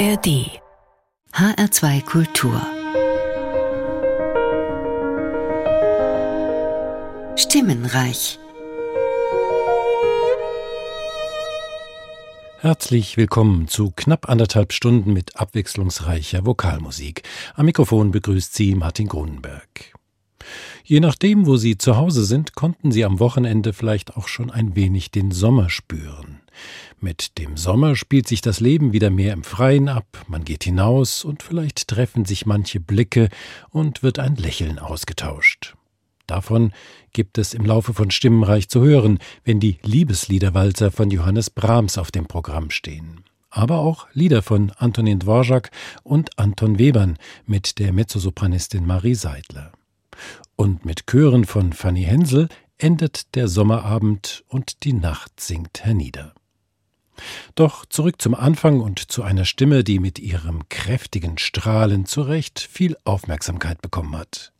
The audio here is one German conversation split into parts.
ARD HR2 Kultur Stimmenreich Herzlich willkommen zu knapp anderthalb Stunden mit abwechslungsreicher Vokalmusik. Am Mikrofon begrüßt Sie Martin Grunenberg. Je nachdem, wo Sie zu Hause sind, konnten Sie am Wochenende vielleicht auch schon ein wenig den Sommer spüren. Mit dem Sommer spielt sich das Leben wieder mehr im Freien ab, man geht hinaus und vielleicht treffen sich manche Blicke und wird ein Lächeln ausgetauscht. Davon gibt es im Laufe von Stimmenreich zu hören, wenn die Liebesliederwalzer von Johannes Brahms auf dem Programm stehen. Aber auch Lieder von Antonin Dvorak und Anton Webern mit der Mezzosopranistin Marie Seidler. Und mit Chören von Fanny Hensel endet der Sommerabend und die Nacht sinkt hernieder. Doch zurück zum Anfang und zu einer Stimme, die mit ihrem kräftigen Strahlen zu Recht viel Aufmerksamkeit bekommen hat.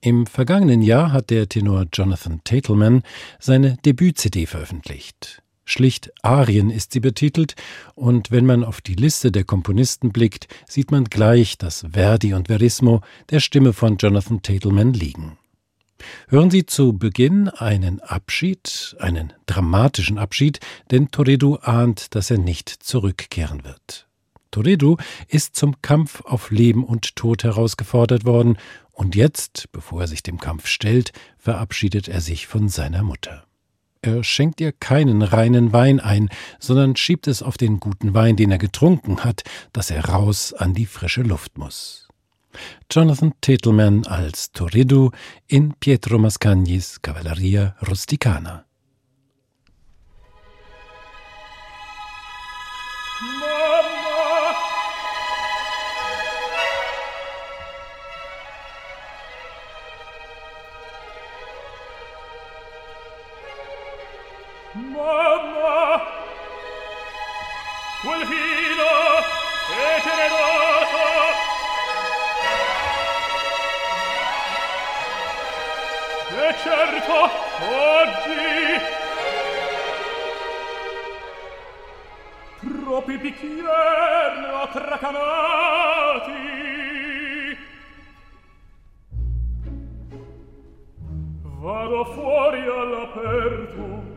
Im vergangenen Jahr hat der Tenor Jonathan Tatelman seine Debüt-CD veröffentlicht. Schlicht Arien ist sie betitelt, und wenn man auf die Liste der Komponisten blickt, sieht man gleich, dass Verdi und Verismo der Stimme von Jonathan Tatelman liegen. Hören Sie zu Beginn einen Abschied, einen dramatischen Abschied, denn Toredo ahnt, dass er nicht zurückkehren wird. Toredo ist zum Kampf auf Leben und Tod herausgefordert worden und jetzt, bevor er sich dem Kampf stellt, verabschiedet er sich von seiner Mutter. Er schenkt ihr keinen reinen Wein ein, sondern schiebt es auf den guten Wein, den er getrunken hat, dass er raus an die frische Luft muss. Jonathan Tatelman als Torridu in Pietro Mascagnis Cavalleria Rusticana. oggi troppi bicchieri ho tracanati. Vado fuori all'aperto.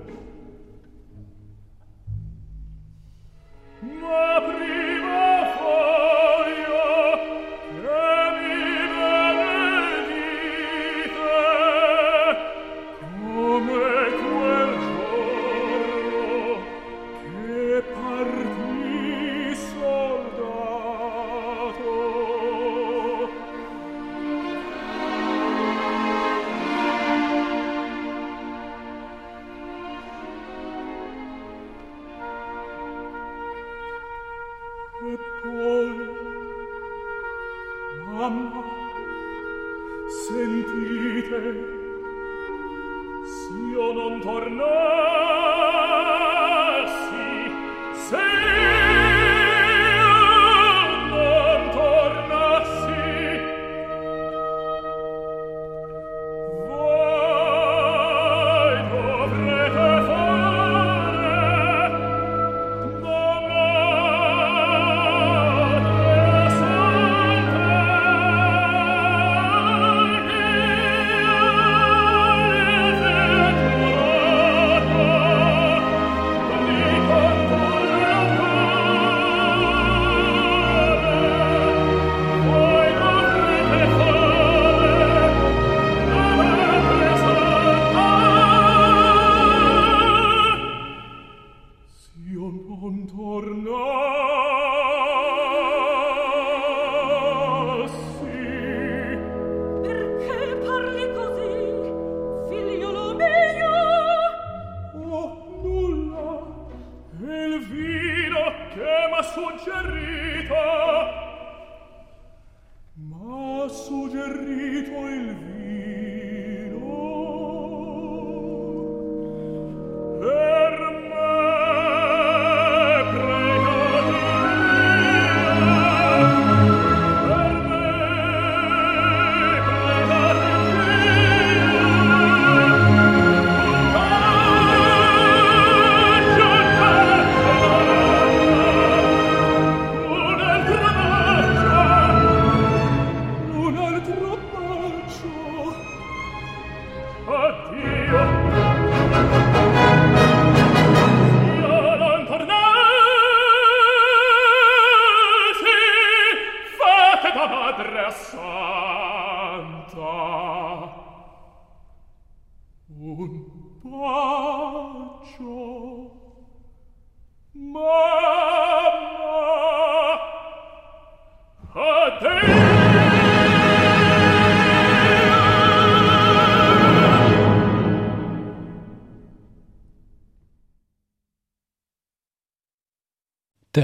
Der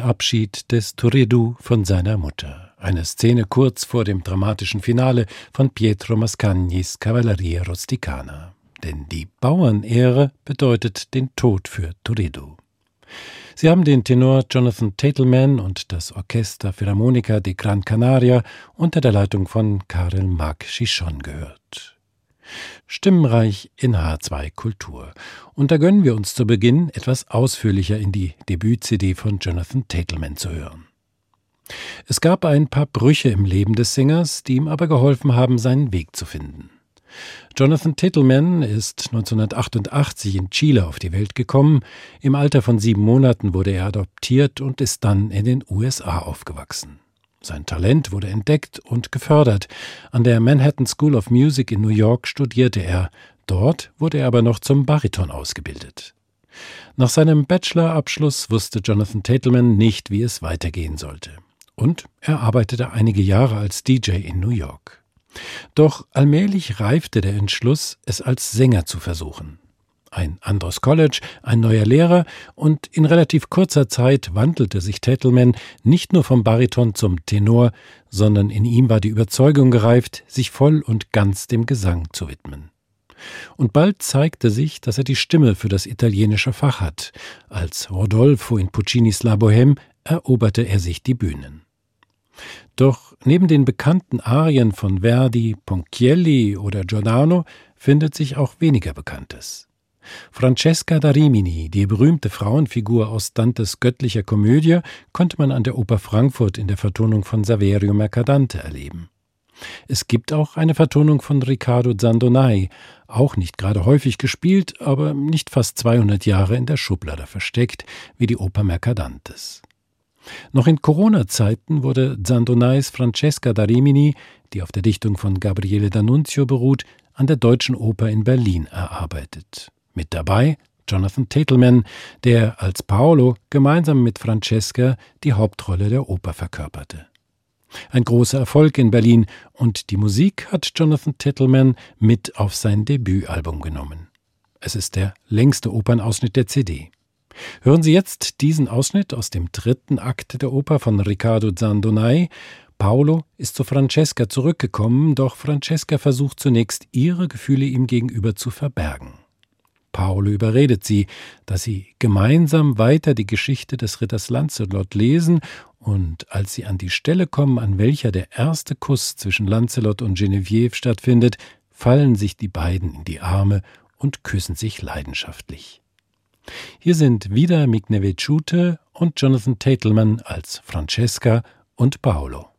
Abschied des Turiddu von seiner Mutter. Eine Szene kurz vor dem dramatischen Finale von Pietro Mascagnis Cavalleria Rusticana. Denn die Bauernehre bedeutet den Tod für Turiddu. Sie haben den Tenor Jonathan Tatelman und das Orchester Philharmonica de Gran Canaria unter der Leitung von Karel Marc Chichon gehört. Stimmenreich in H2 Kultur. Und da gönnen wir uns zu Beginn etwas ausführlicher in die Debüt-CD von Jonathan Tatelman zu hören. Es gab ein paar Brüche im Leben des Sängers, die ihm aber geholfen haben, seinen Weg zu finden. Jonathan Titelman ist 1988 in Chile auf die Welt gekommen. Im Alter von sieben Monaten wurde er adoptiert und ist dann in den USA aufgewachsen. Sein Talent wurde entdeckt und gefördert. An der Manhattan School of Music in New York studierte er. Dort wurde er aber noch zum Bariton ausgebildet. Nach seinem Bachelorabschluss wusste Jonathan Tatelman nicht, wie es weitergehen sollte. Und er arbeitete einige Jahre als DJ in New York. Doch allmählich reifte der Entschluss, es als Sänger zu versuchen ein anderes College, ein neuer Lehrer und in relativ kurzer Zeit wandelte sich Tettleman nicht nur vom Bariton zum Tenor, sondern in ihm war die Überzeugung gereift, sich voll und ganz dem Gesang zu widmen. Und bald zeigte sich, dass er die Stimme für das italienische Fach hat. Als Rodolfo in Puccinis La Bohème eroberte er sich die Bühnen. Doch neben den bekannten Arien von Verdi, Ponchielli oder Giordano findet sich auch weniger Bekanntes. Francesca da Rimini, die berühmte Frauenfigur aus Dantes göttlicher Komödie, konnte man an der Oper Frankfurt in der Vertonung von Saverio Mercadante erleben. Es gibt auch eine Vertonung von Riccardo Zandonai, auch nicht gerade häufig gespielt, aber nicht fast 200 Jahre in der Schublade versteckt, wie die Oper Mercadantes. Noch in Corona-Zeiten wurde Zandonais Francesca da Rimini, die auf der Dichtung von Gabriele D'Annunzio beruht, an der Deutschen Oper in Berlin erarbeitet. Mit dabei Jonathan Tatelman, der als Paolo gemeinsam mit Francesca die Hauptrolle der Oper verkörperte. Ein großer Erfolg in Berlin und die Musik hat Jonathan Titelman mit auf sein Debütalbum genommen. Es ist der längste Opernausschnitt der CD. Hören Sie jetzt diesen Ausschnitt aus dem dritten Akt der Oper von Riccardo Zandonai. Paolo ist zu Francesca zurückgekommen, doch Francesca versucht zunächst, ihre Gefühle ihm gegenüber zu verbergen. Paolo überredet sie, dass sie gemeinsam weiter die Geschichte des Ritters Lancelot lesen, und als sie an die Stelle kommen, an welcher der erste Kuss zwischen Lancelot und Genevieve stattfindet, fallen sich die beiden in die Arme und küssen sich leidenschaftlich. Hier sind wieder Migneveciute und Jonathan Tatelman als Francesca und Paolo.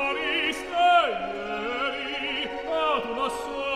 fariste ieri ad una sola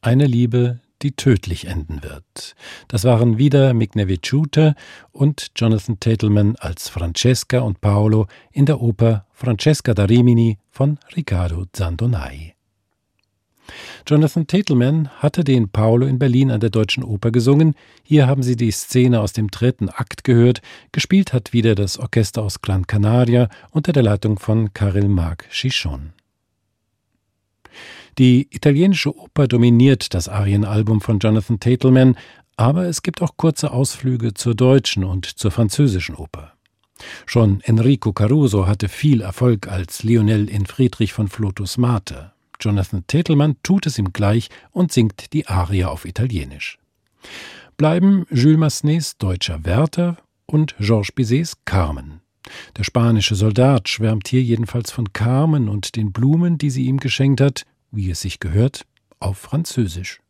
Eine Liebe, die tödlich enden wird. Das waren wieder Migneviciute und Jonathan Tatelman als Francesca und Paolo in der Oper Francesca da Rimini von Riccardo Zandonai. Jonathan Tatelman hatte den Paolo in Berlin an der Deutschen Oper gesungen. Hier haben Sie die Szene aus dem dritten Akt gehört. Gespielt hat wieder das Orchester aus Gran Canaria unter der Leitung von Karel Marc Chichon. Die italienische Oper dominiert das Arienalbum von Jonathan Tatelman, aber es gibt auch kurze Ausflüge zur deutschen und zur französischen Oper. Schon Enrico Caruso hatte viel Erfolg als Lionel in Friedrich von Flotus Mate. Jonathan Tetelmann tut es ihm gleich und singt die Arie auf Italienisch. Bleiben Jules Massenets deutscher Werther und Georges Bizets Carmen. Der spanische Soldat schwärmt hier jedenfalls von Carmen und den Blumen, die sie ihm geschenkt hat, wie es sich gehört, auf Französisch.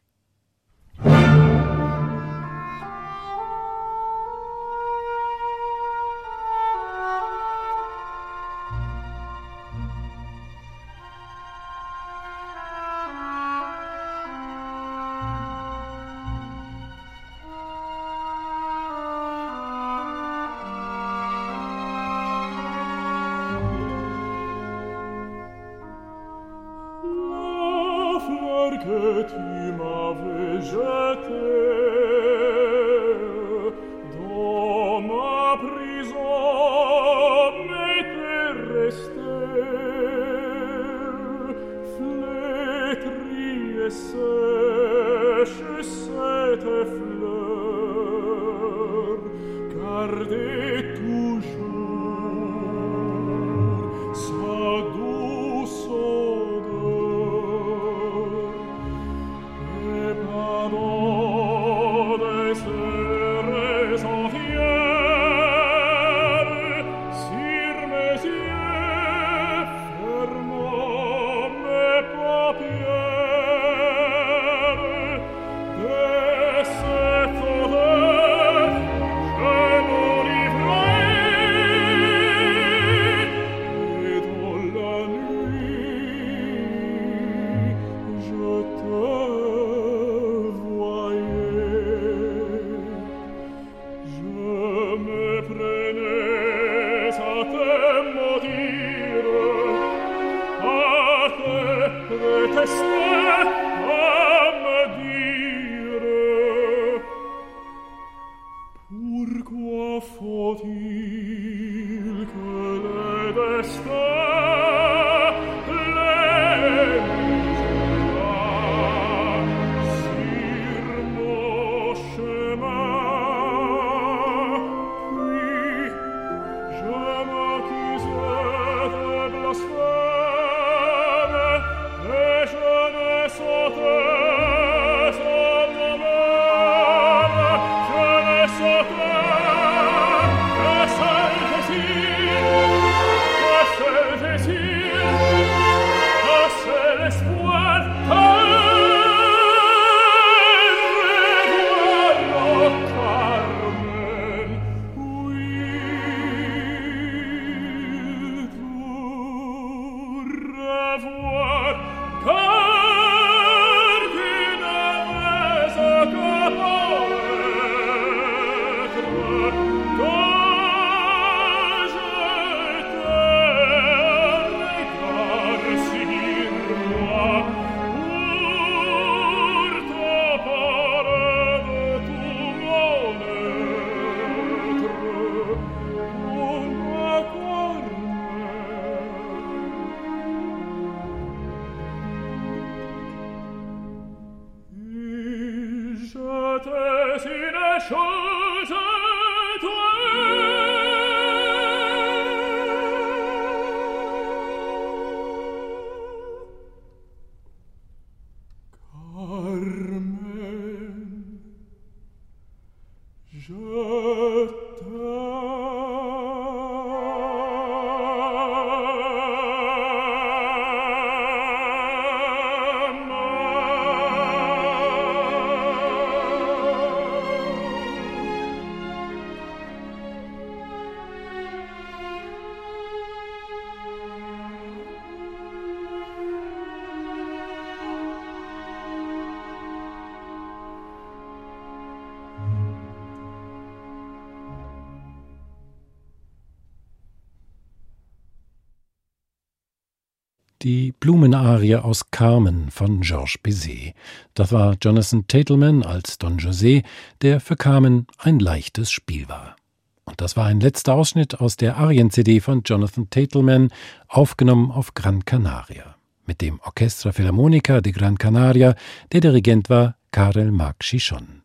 Blumenarie aus Carmen von Georges Bizet. Das war Jonathan Tatelman als Don José, der für Carmen ein leichtes Spiel war. Und das war ein letzter Ausschnitt aus der Arien-CD von Jonathan Tatelman, aufgenommen auf Gran Canaria. Mit dem Orchestra Philharmonica de Gran Canaria, der Dirigent war Karel Marc Chichon.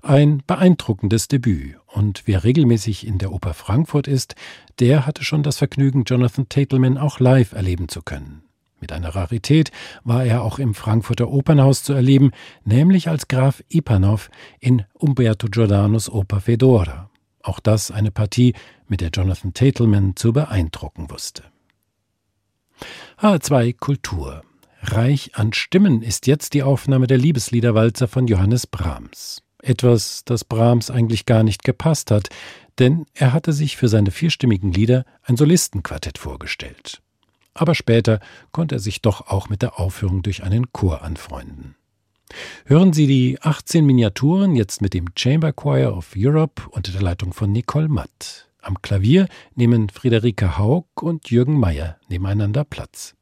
Ein beeindruckendes Debüt, und wer regelmäßig in der Oper Frankfurt ist, der hatte schon das Vergnügen, Jonathan Tatelman auch live erleben zu können. Mit einer Rarität war er auch im Frankfurter Opernhaus zu erleben, nämlich als Graf Ipanov in Umberto Giordanos Oper Fedora. Auch das eine Partie, mit der Jonathan Tatelman zu beeindrucken wusste. H2 Kultur. Reich an Stimmen ist jetzt die Aufnahme der Liebesliederwalzer von Johannes Brahms. Etwas, das Brahms eigentlich gar nicht gepasst hat, denn er hatte sich für seine vierstimmigen Lieder ein Solistenquartett vorgestellt. Aber später konnte er sich doch auch mit der Aufführung durch einen Chor anfreunden. Hören Sie die 18 Miniaturen jetzt mit dem Chamber Choir of Europe unter der Leitung von Nicole Matt. Am Klavier nehmen Friederike Haug und Jürgen Meyer nebeneinander Platz.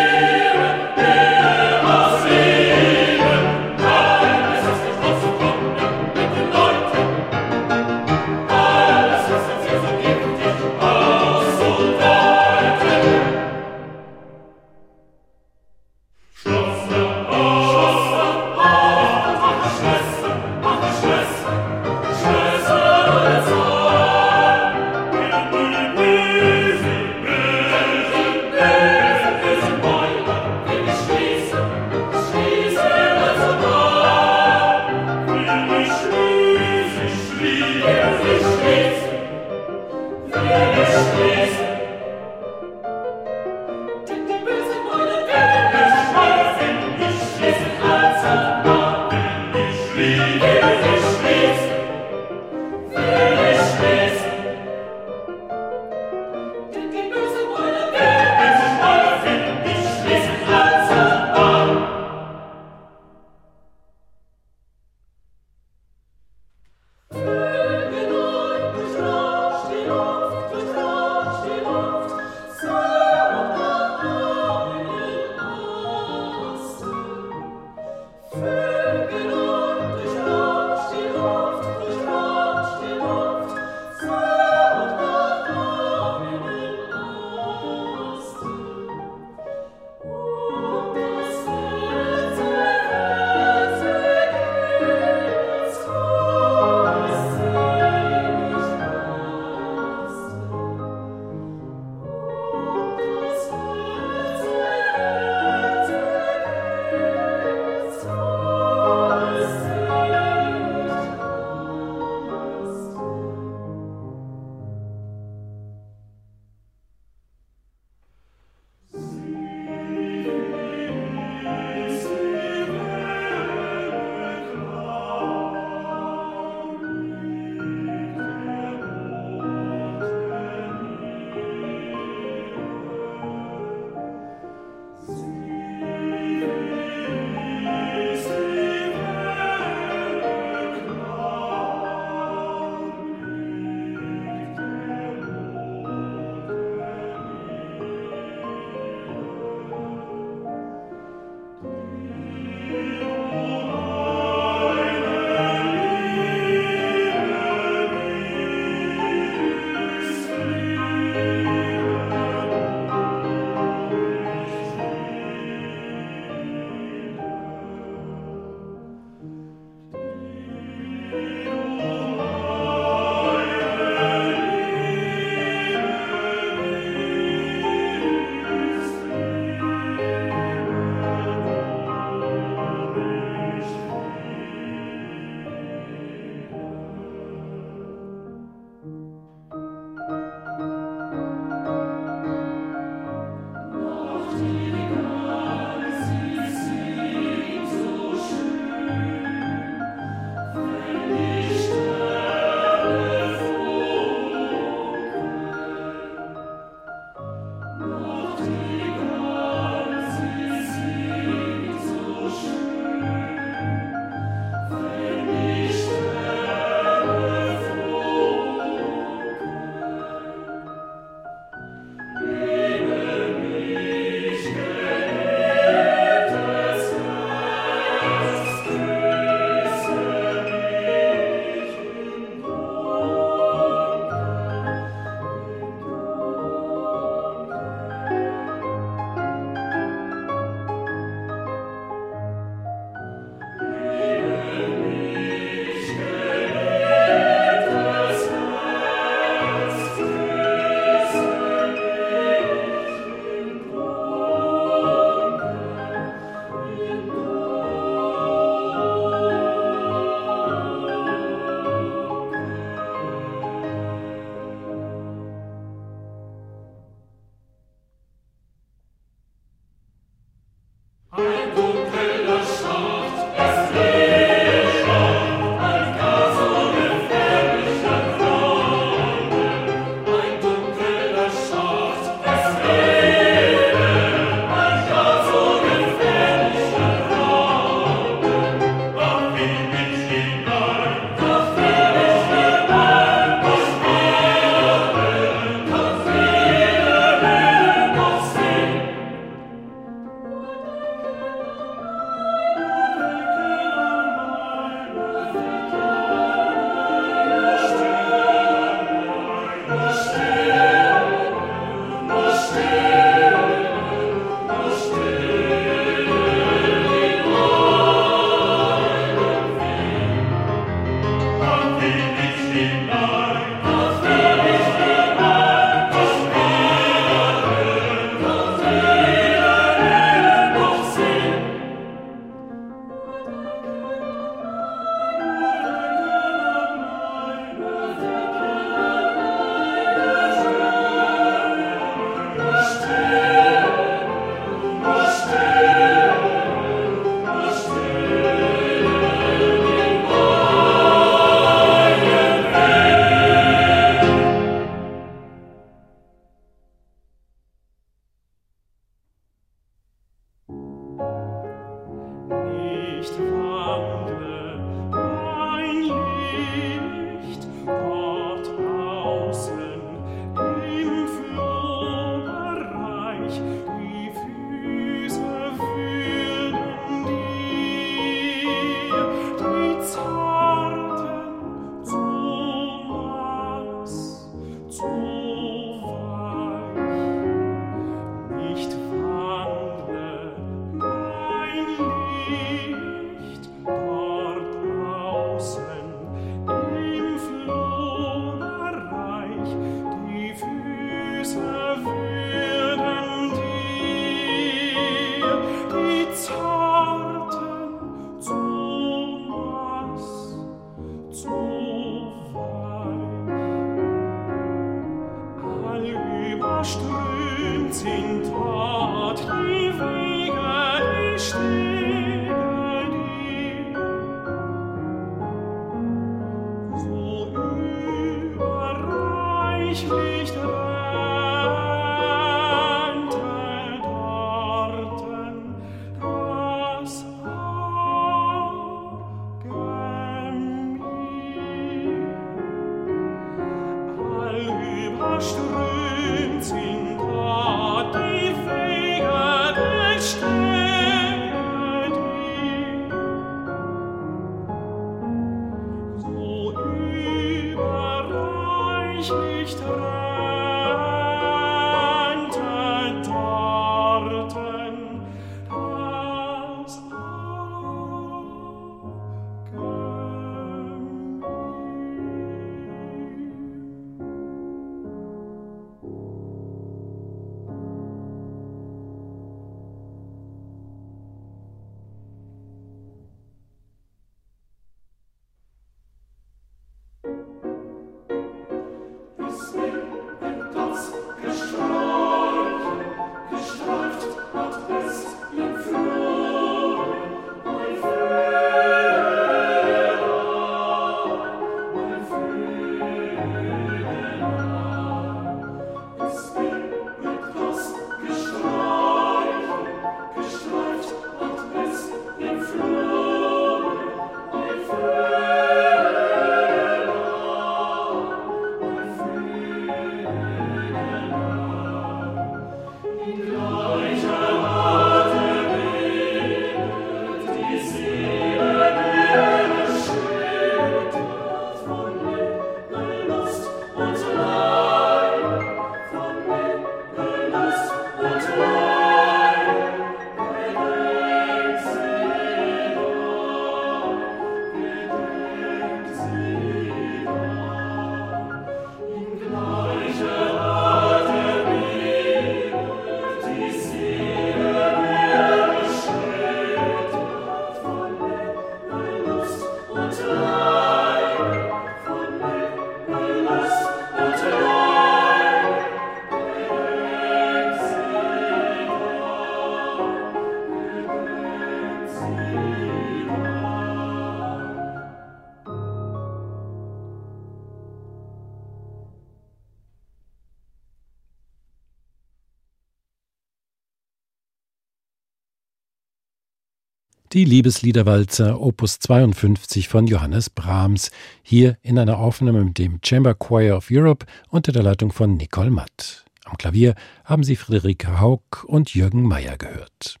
Die Liebesliederwalzer Opus 52 von Johannes Brahms, hier in einer Aufnahme mit dem Chamber Choir of Europe unter der Leitung von Nicole Matt. Am Klavier haben Sie Friederike Haug und Jürgen Meyer gehört.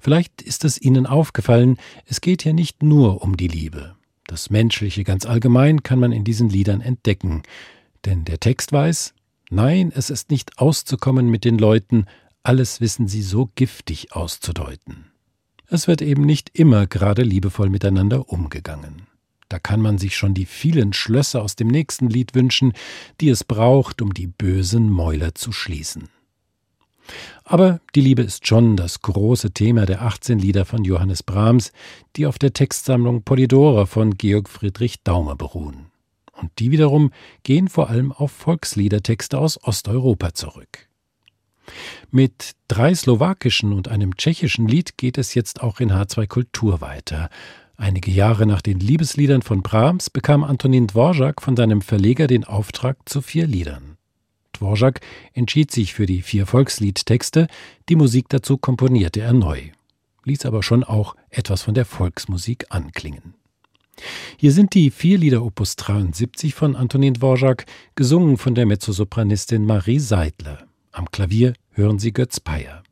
Vielleicht ist es Ihnen aufgefallen, es geht hier nicht nur um die Liebe. Das Menschliche ganz allgemein kann man in diesen Liedern entdecken. Denn der Text weiß, nein, es ist nicht auszukommen mit den Leuten, alles wissen sie so giftig auszudeuten. Es wird eben nicht immer gerade liebevoll miteinander umgegangen. Da kann man sich schon die vielen Schlösser aus dem nächsten Lied wünschen, die es braucht, um die bösen Mäuler zu schließen. Aber die Liebe ist schon das große Thema der 18 Lieder von Johannes Brahms, die auf der Textsammlung Polydora von Georg Friedrich Daumer beruhen. Und die wiederum gehen vor allem auf Volksliedertexte aus Osteuropa zurück. Mit drei slowakischen und einem tschechischen Lied geht es jetzt auch in H2 Kultur weiter. Einige Jahre nach den Liebesliedern von Brahms bekam Antonin Dvorak von seinem Verleger den Auftrag zu vier Liedern. Dvorak entschied sich für die vier Volksliedtexte, die Musik dazu komponierte er neu, ließ aber schon auch etwas von der Volksmusik anklingen. Hier sind die vier Lieder Opus 73 von Antonin Dvorak, gesungen von der Mezzosopranistin Marie Seidler. Am Klavier hören Sie Götz Peyer.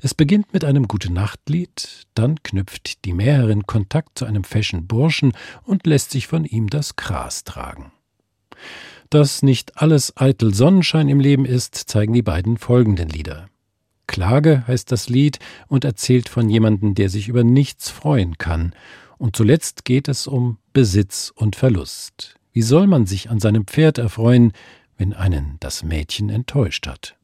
Es beginnt mit einem Gute-Nacht-Lied, dann knüpft die Mäherin Kontakt zu einem feschen Burschen und lässt sich von ihm das Gras tragen. Dass nicht alles eitel Sonnenschein im Leben ist, zeigen die beiden folgenden Lieder. Klage heißt das Lied und erzählt von jemandem, der sich über nichts freuen kann. Und zuletzt geht es um Besitz und Verlust. Wie soll man sich an seinem Pferd erfreuen, wenn einen das Mädchen enttäuscht hat?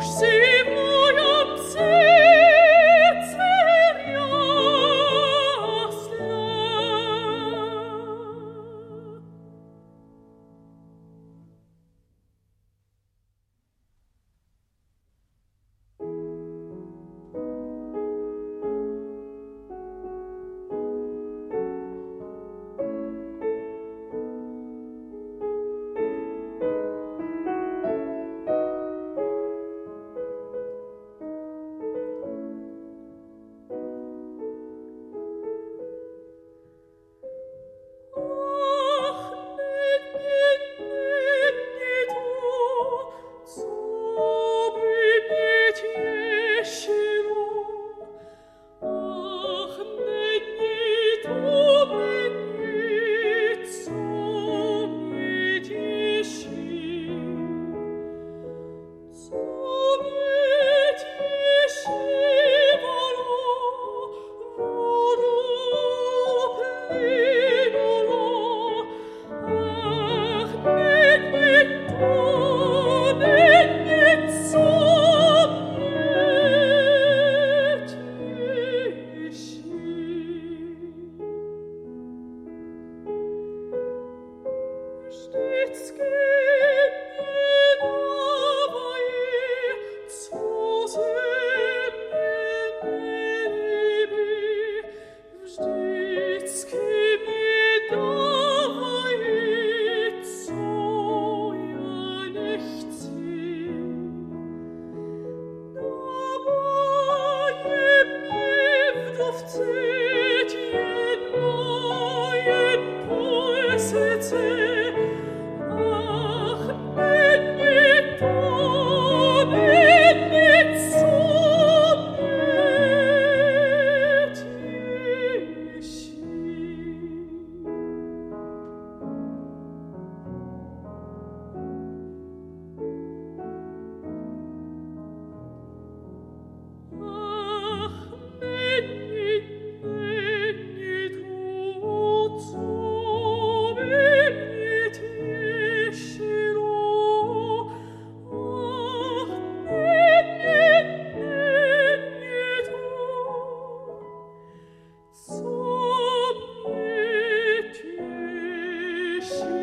see Christ.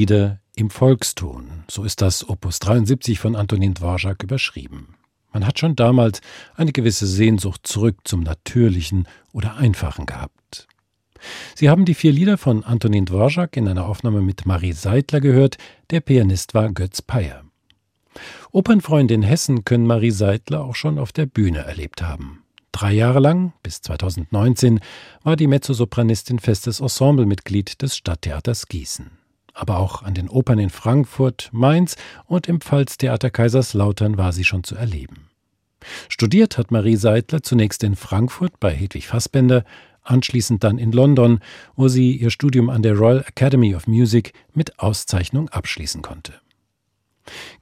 Vier Lieder im Volkston, so ist das Opus 73 von Antonin Dvorak überschrieben. Man hat schon damals eine gewisse Sehnsucht zurück zum Natürlichen oder Einfachen gehabt. Sie haben die vier Lieder von Antonin Dvorak in einer Aufnahme mit Marie Seidler gehört, der Pianist war Götz Peyer. Opernfreunde in Hessen können Marie Seidler auch schon auf der Bühne erlebt haben. Drei Jahre lang, bis 2019, war die Mezzosopranistin festes Ensemblemitglied des Stadttheaters Gießen aber auch an den Opern in Frankfurt, Mainz und im Pfalztheater Kaiserslautern war sie schon zu erleben. Studiert hat Marie Seidler zunächst in Frankfurt bei Hedwig Fassbender, anschließend dann in London, wo sie ihr Studium an der Royal Academy of Music mit Auszeichnung abschließen konnte.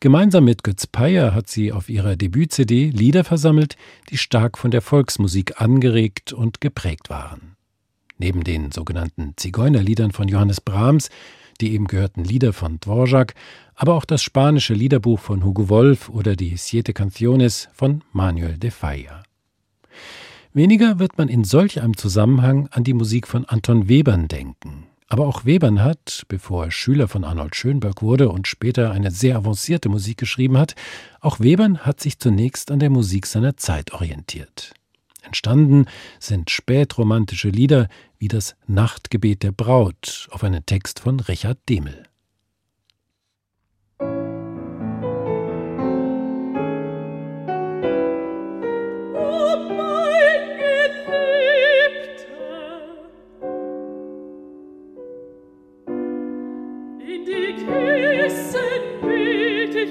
Gemeinsam mit Götz Peyer hat sie auf ihrer Debüt-CD Lieder versammelt, die stark von der Volksmusik angeregt und geprägt waren. Neben den sogenannten Zigeunerliedern von Johannes Brahms die eben gehörten Lieder von Dvorak, aber auch das spanische Liederbuch von Hugo Wolf oder die Siete Canciones von Manuel de Falla. Weniger wird man in solch einem Zusammenhang an die Musik von Anton Webern denken. Aber auch Webern hat, bevor er Schüler von Arnold Schönberg wurde und später eine sehr avancierte Musik geschrieben hat, auch Webern hat sich zunächst an der Musik seiner Zeit orientiert. Entstanden sind spätromantische Lieder wie das Nachtgebet der Braut auf einen Text von Richard Demel.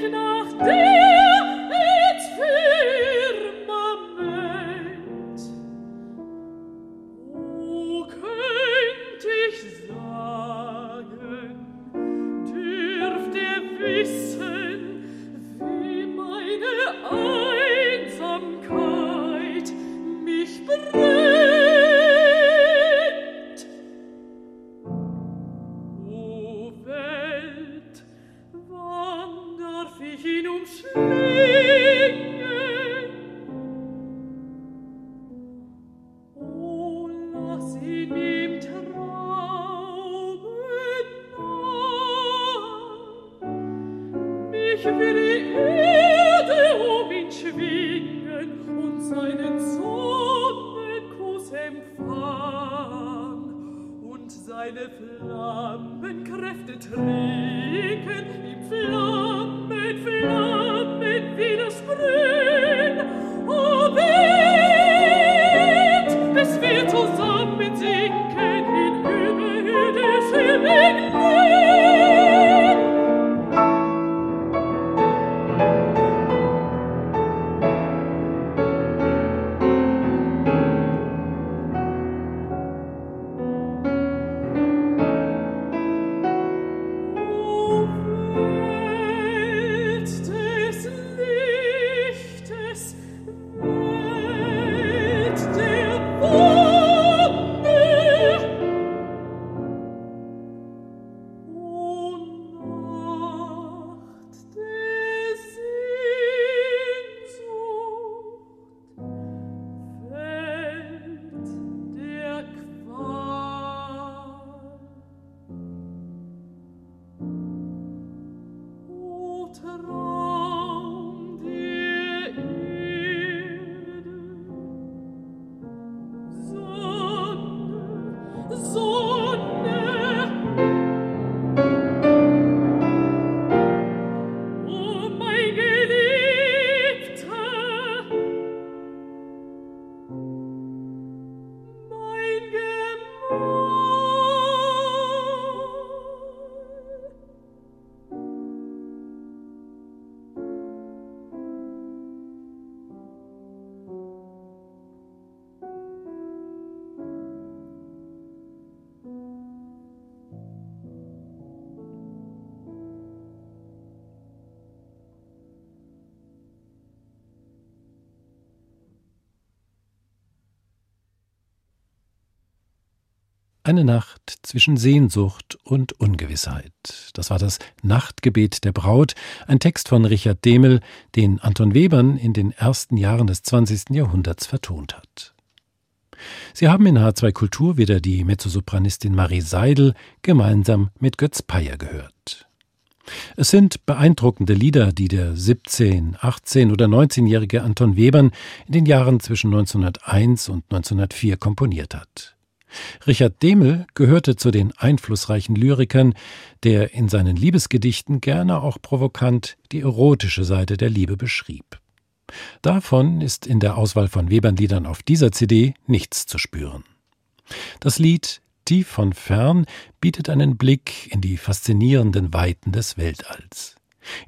nach dir. Eine Nacht zwischen Sehnsucht und Ungewissheit. Das war das Nachtgebet der Braut, ein Text von Richard Demel, den Anton Webern in den ersten Jahren des 20. Jahrhunderts vertont hat. Sie haben in H2 Kultur wieder die Mezzosopranistin Marie Seidel gemeinsam mit Götz Peyer gehört. Es sind beeindruckende Lieder, die der 17-, 18- oder 19-jährige Anton Webern in den Jahren zwischen 1901 und 1904 komponiert hat. Richard Demel gehörte zu den einflussreichen Lyrikern, der in seinen Liebesgedichten gerne auch provokant die erotische Seite der Liebe beschrieb. Davon ist in der Auswahl von Webernliedern auf dieser CD nichts zu spüren. Das Lied Tief von fern bietet einen Blick in die faszinierenden Weiten des Weltalls.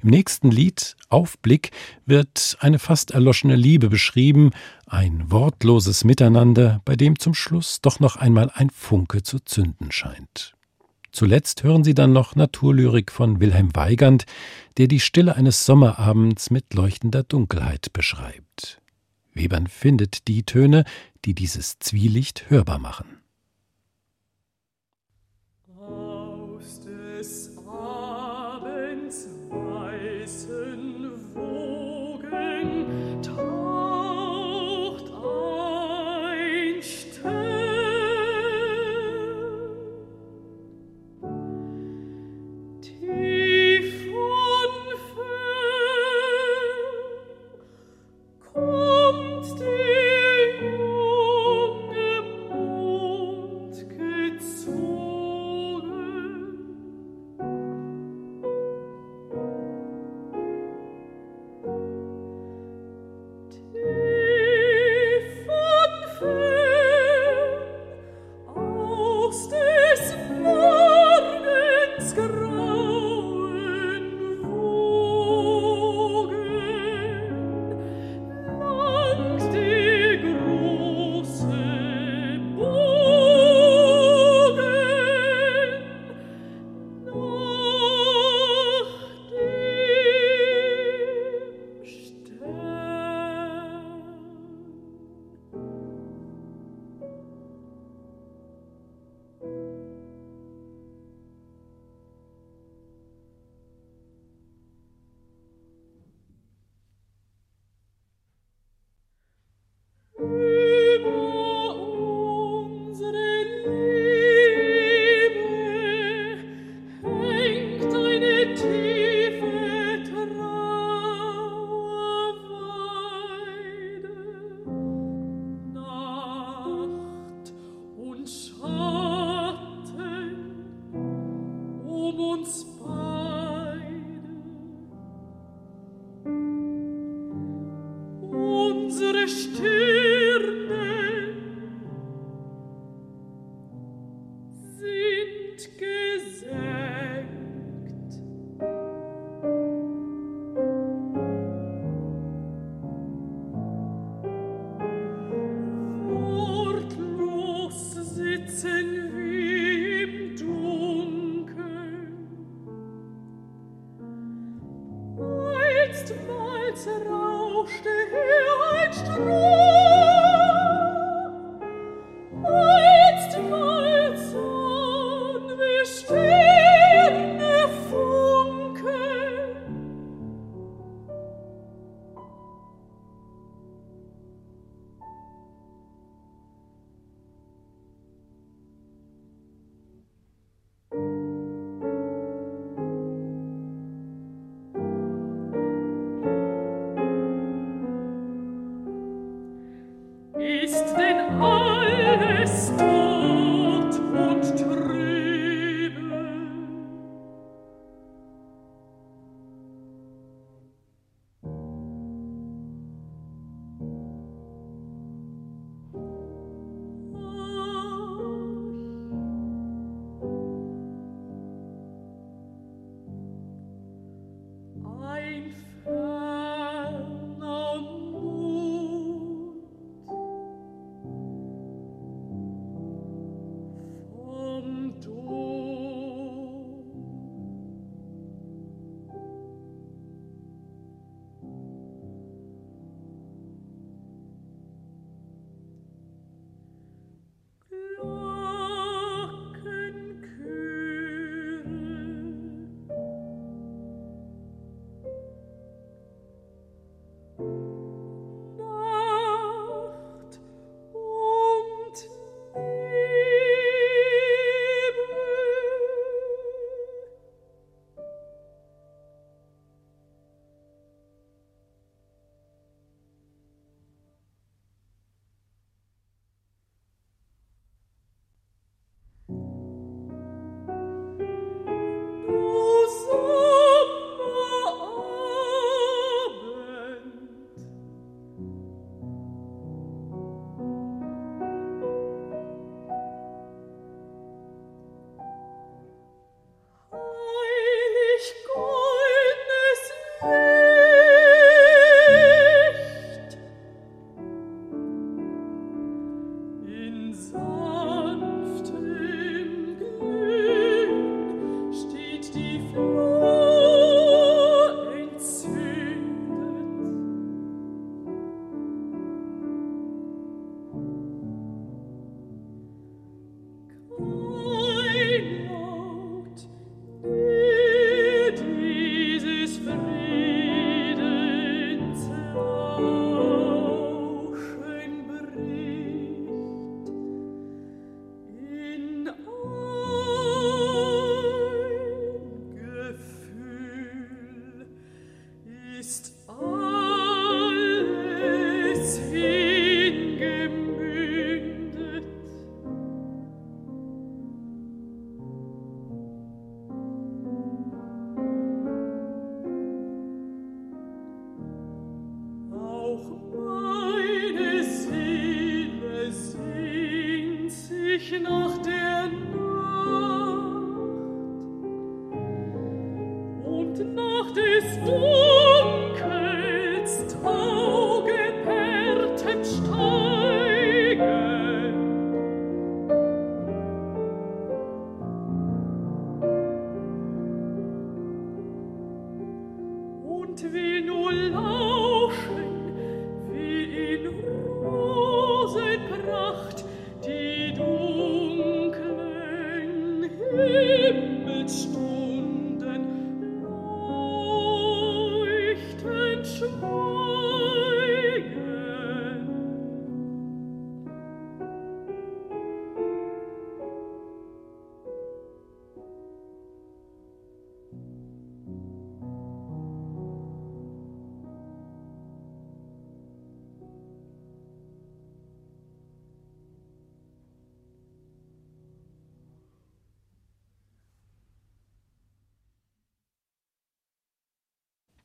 Im nächsten Lied Aufblick wird eine fast erloschene Liebe beschrieben, ein wortloses Miteinander, bei dem zum Schluss doch noch einmal ein Funke zu zünden scheint. Zuletzt hören Sie dann noch Naturlyrik von Wilhelm Weigand, der die Stille eines Sommerabends mit leuchtender Dunkelheit beschreibt. Webern findet die Töne, die dieses Zwielicht hörbar machen.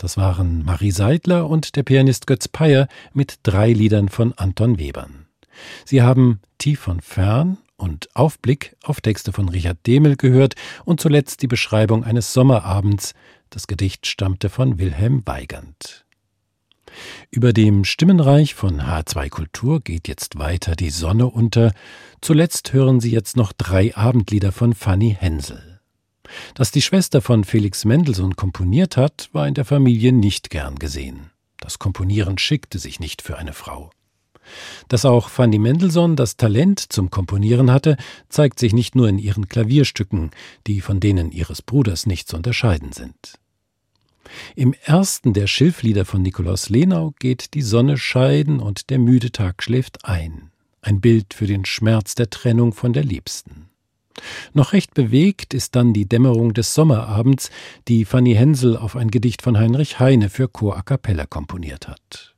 Das waren Marie Seidler und der Pianist Götz Peyer mit drei Liedern von Anton Webern. Sie haben Tief von fern und Aufblick auf Texte von Richard Demel gehört und zuletzt die Beschreibung eines Sommerabends. Das Gedicht stammte von Wilhelm Weigand. Über dem Stimmenreich von H2 Kultur geht jetzt weiter die Sonne unter. Zuletzt hören Sie jetzt noch drei Abendlieder von Fanny Hensel. Dass die Schwester von Felix Mendelssohn komponiert hat, war in der Familie nicht gern gesehen. Das Komponieren schickte sich nicht für eine Frau. Dass auch Fanny Mendelssohn das Talent zum Komponieren hatte, zeigt sich nicht nur in ihren Klavierstücken, die von denen ihres Bruders nicht zu unterscheiden sind. Im ersten der Schilflieder von Nikolaus Lenau geht die Sonne scheiden und der müde Tag schläft ein. Ein Bild für den Schmerz der Trennung von der Liebsten. Noch recht bewegt ist dann die Dämmerung des Sommerabends, die Fanny Hensel auf ein Gedicht von Heinrich Heine für Chor a cappella komponiert hat.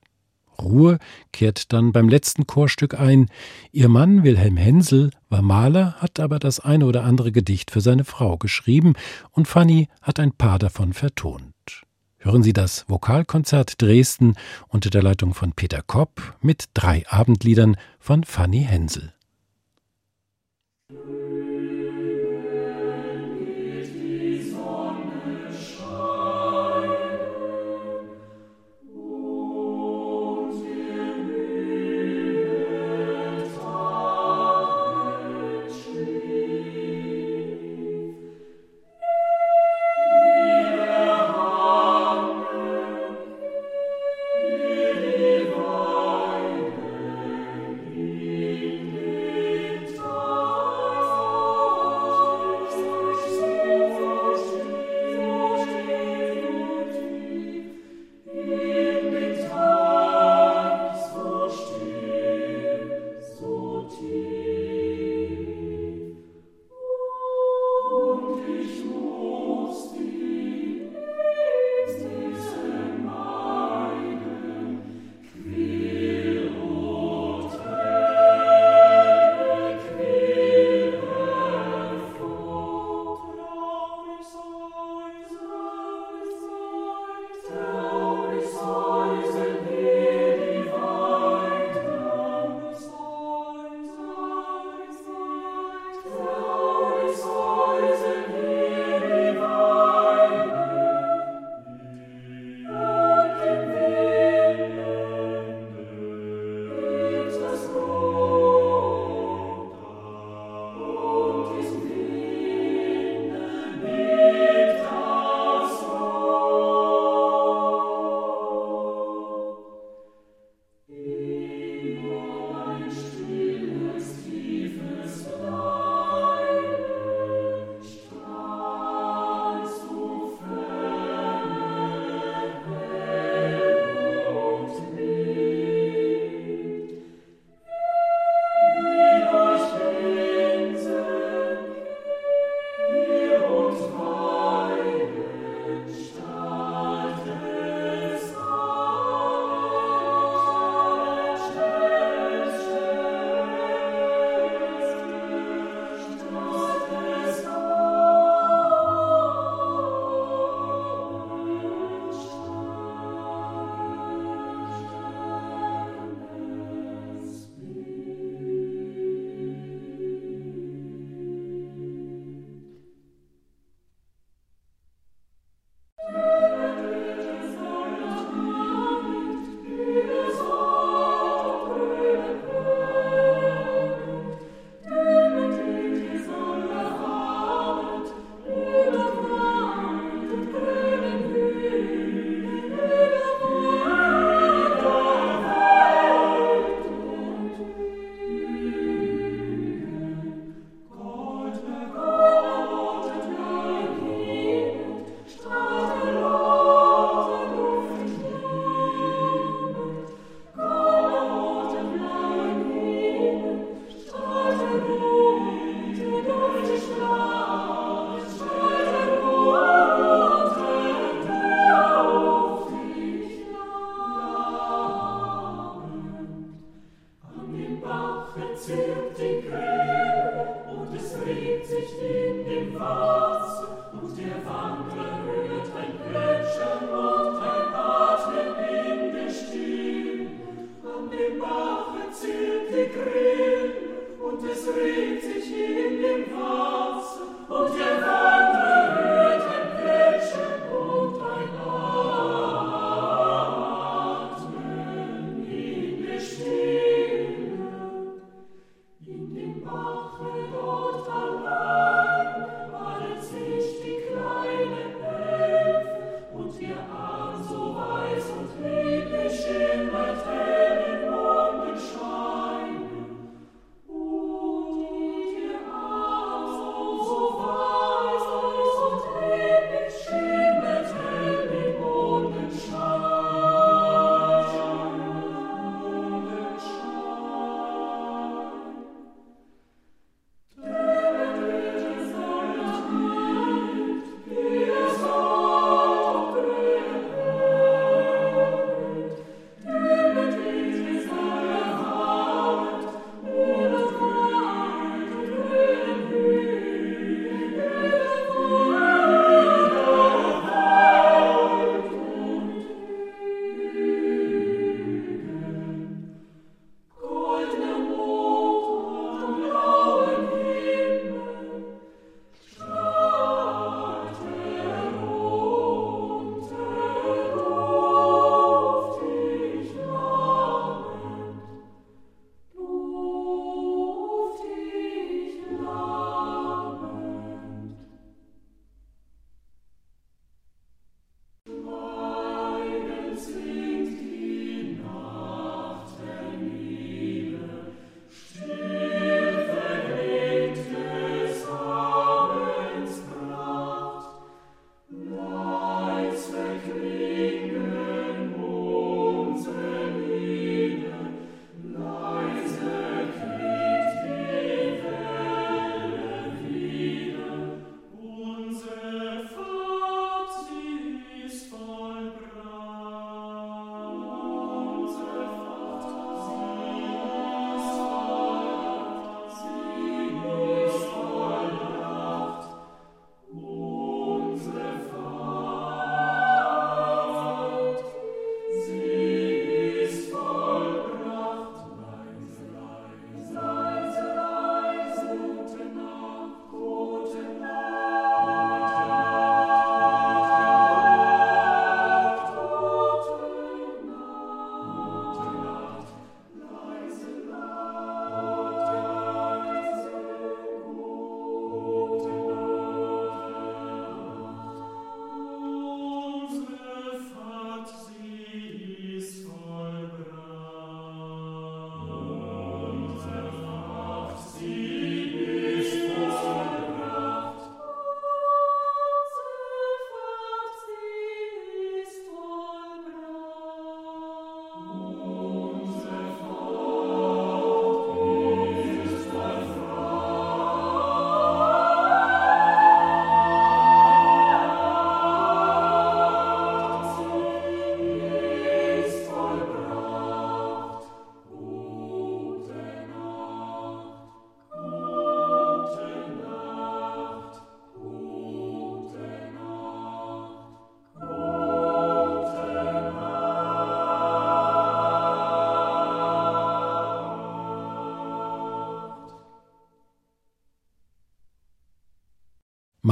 Ruhe kehrt dann beim letzten Chorstück ein. Ihr Mann Wilhelm Hensel war Maler, hat aber das eine oder andere Gedicht für seine Frau geschrieben und Fanny hat ein paar davon vertont. Hören Sie das Vokalkonzert Dresden unter der Leitung von Peter Kopp mit drei Abendliedern von Fanny Hensel.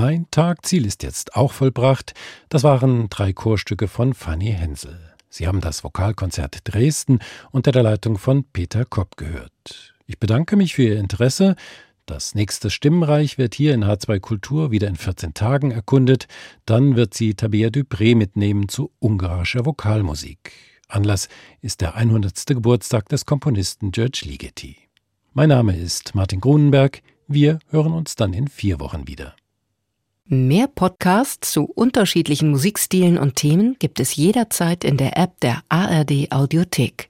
Ein Tagziel ist jetzt auch vollbracht. Das waren drei Chorstücke von Fanny Hensel. Sie haben das Vokalkonzert Dresden unter der Leitung von Peter Kopp gehört. Ich bedanke mich für Ihr Interesse. Das nächste Stimmenreich wird hier in H2 Kultur wieder in 14 Tagen erkundet. Dann wird sie Tabea Dupré mitnehmen zu ungarischer Vokalmusik. Anlass ist der 100. Geburtstag des Komponisten George Ligeti. Mein Name ist Martin Grunenberg. Wir hören uns dann in vier Wochen wieder. Mehr Podcasts zu unterschiedlichen Musikstilen und Themen gibt es jederzeit in der App der ARD Audiothek.